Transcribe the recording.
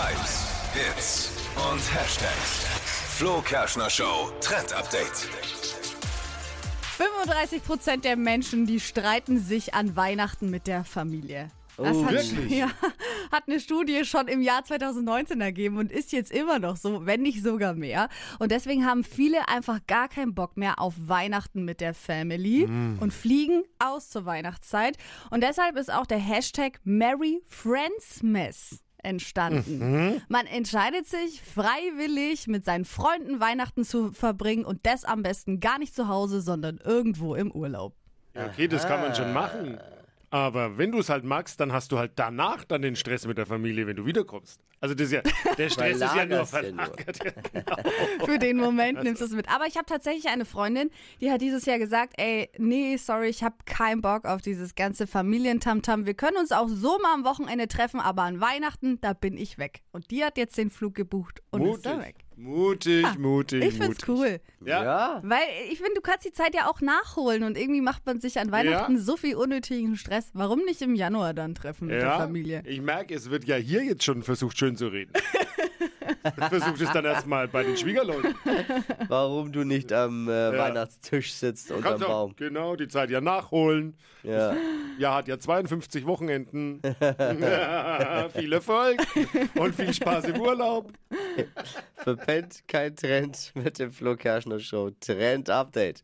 Hypes, Hits und Hashtags. Flo Kerschner Show Trend Update. 35 Prozent der Menschen, die streiten sich an Weihnachten mit der Familie. Das Oh, hat, wirklich? Ja, hat eine Studie schon im Jahr 2019 ergeben und ist jetzt immer noch so, wenn nicht sogar mehr. Und deswegen haben viele einfach gar keinen Bock mehr auf Weihnachten mit der Family und fliegen aus zur Weihnachtszeit. Und deshalb ist auch der Hashtag Merry Friendsmas entstanden. Man entscheidet sich freiwillig mit seinen Freunden Weihnachten zu verbringen und das am besten gar nicht zu Hause, sondern irgendwo im Urlaub. Ja, okay, das kann man schon machen. Aber wenn du es halt magst, dann hast du halt danach dann den Stress mit der Familie, wenn du wiederkommst. Also das ist ja, der Stress ist ja nur verlagert. Für den Moment nimmst du es mit. Aber ich habe tatsächlich eine Freundin, die hat dieses Jahr gesagt, ey, nee, sorry, ich habe keinen Bock auf dieses ganze Familientamtam. Wir können uns auch so mal am Wochenende treffen, aber an Weihnachten, da bin ich weg. Und die hat jetzt den Flug gebucht und ist da weg. Mutig, mutig, Ich find's mutig. cool. Ja. Ja, Weil ich finde, du kannst die Zeit ja auch nachholen und irgendwie macht man sich an Weihnachten Ja. so viel unnötigen Stress. Warum nicht im Januar dann treffen mit der Ja, Familie? ich merke, es wird ja hier jetzt schon versucht, schön zu reden. Versucht es dann erstmal bei den Schwiegerleuten. warum du nicht am äh, Weihnachtstisch sitzt Kannst auch, Baum. genau, die Zeit ja nachholen. Ja. Ja, hat ja 52 Wochenenden. viel Erfolg und viel Spaß im Urlaub. Verpennt kein Trend mit dem Flo Kerschner Show. Trend Update.